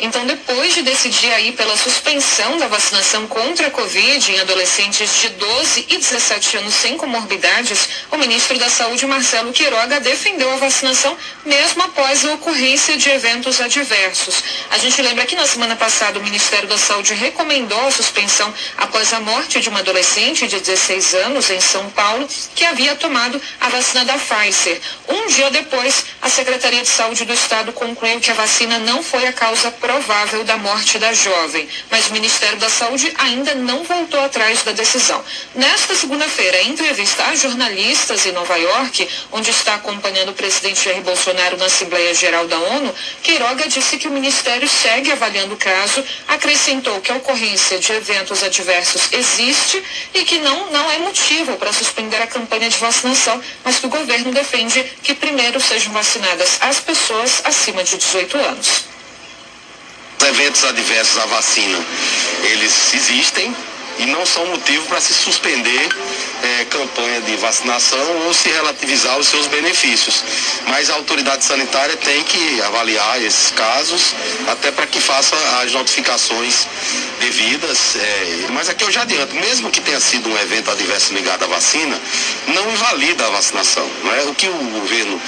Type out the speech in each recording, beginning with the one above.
Então, depois de decidir aí pela suspensão da vacinação contra a Covid em adolescentes de 12 e 17 anos sem comorbidades, o ministro da Saúde, Marcelo Queiroga, defendeu a vacinação mesmo após a ocorrência de eventos adversos. A gente lembra que na semana passada o Ministério da Saúde recomendou a suspensão após a morte de uma adolescente de 16 anos em São Paulo que havia tomado a vacina da Pfizer. Um dia depois, a Secretaria de Saúde do Estado concluiu que a vacina não foi causa provável da morte da jovem, mas o Ministério da Saúde ainda não voltou atrás da decisão. Nesta segunda-feira, em entrevista a jornalistas em Nova York, onde está acompanhando o presidente Jair Bolsonaro na Assembleia Geral da ONU, Queiroga disse que o Ministério segue avaliando o caso, acrescentou que a ocorrência de eventos adversos existe e que não, não é motivo para suspender a campanha de vacinação, mas que o governo defende que primeiro sejam vacinadas as pessoas acima de 18 anos eventos adversos à vacina, eles existem e não são motivo para se suspender é, campanha de vacinação ou se relativizar os seus benefícios. Mas a autoridade sanitária tem que avaliar esses casos, até para que faça as notificações devidas. É, mas aqui eu já adianto, mesmo que tenha sido um evento adverso ligado à vacina, não invalida a vacinação. Não é? O que o governo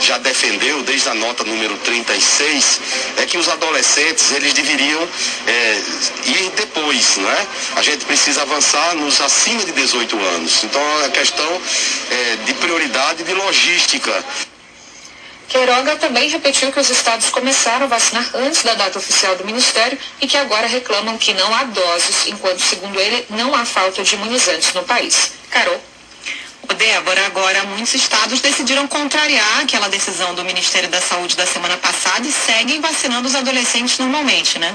já defendeu desde a nota número 36 é que os adolescentes eles deveriam é, ir depois, não é? A gente precisa avançar nos acima de 18 anos. Então é questão é, de prioridade e de logística. Queiroga também repetiu que os estados começaram a vacinar antes da data oficial do Ministério e que agora reclamam que não há doses, enquanto, segundo ele, não há falta de imunizantes no país. Carol. O Débora, agora muitos estados decidiram contrariar aquela decisão do Ministério da Saúde da semana passada e seguem vacinando os adolescentes normalmente, né?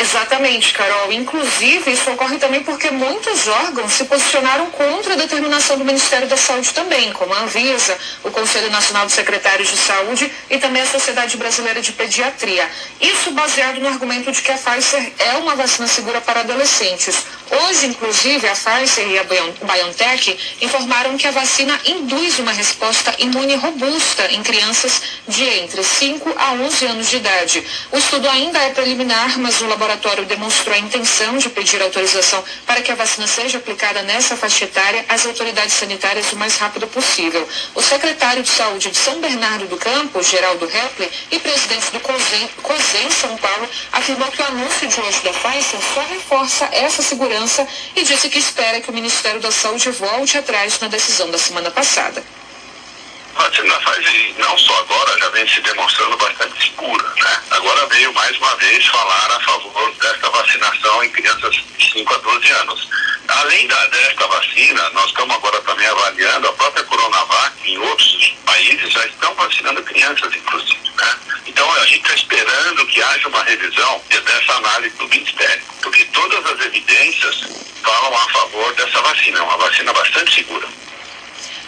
Exatamente, Carol. Inclusive, isso ocorre também porque muitos órgãos se posicionaram contra a determinação do Ministério da Saúde também, como a Anvisa, o Conselho Nacional de Secretários de Saúde e também a Sociedade Brasileira de Pediatria. Isso baseado no argumento de que a Pfizer é uma vacina segura para adolescentes. Hoje, inclusive, a Pfizer e a BioNTech informaram que a vacina induz uma resposta imune robusta em crianças de entre 5 a 11 anos de idade. O estudo ainda é preliminar, mas o laboratório demonstrou a intenção de pedir autorização para que a vacina seja aplicada nessa faixa etária às autoridades sanitárias o mais rápido possível. O secretário de Saúde de São Bernardo do Campo, Geraldo Repli, e presidente do COSEN, COSEN São Paulo, afirmou que o anúncio de hoje da Pfizer só reforça essa segurança e disse que espera que o Ministério da Saúde volte atrás na decisão da semana passada vacina Pfizer, não só agora, já vem se demonstrando bastante segura, né? Agora veio mais uma vez falar a favor desta vacinação em crianças de 5 a 12 anos. Além da, desta vacina, nós estamos agora também avaliando a própria Coronavac em outros países já estão vacinando crianças, inclusive, né? Então a gente está esperando que haja uma revisão dessa análise porque todas as evidências falam a favor dessa vacina, uma vacina bastante segura.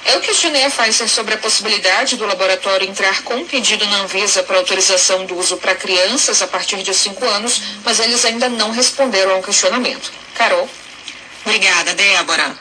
Eu questionei a Pfizer sobre a possibilidade do laboratório entrar com pedido na Anvisa para autorização do uso para crianças a partir de 5 anos, mas eles ainda não responderam ao questionamento. Carol. Obrigada, Débora.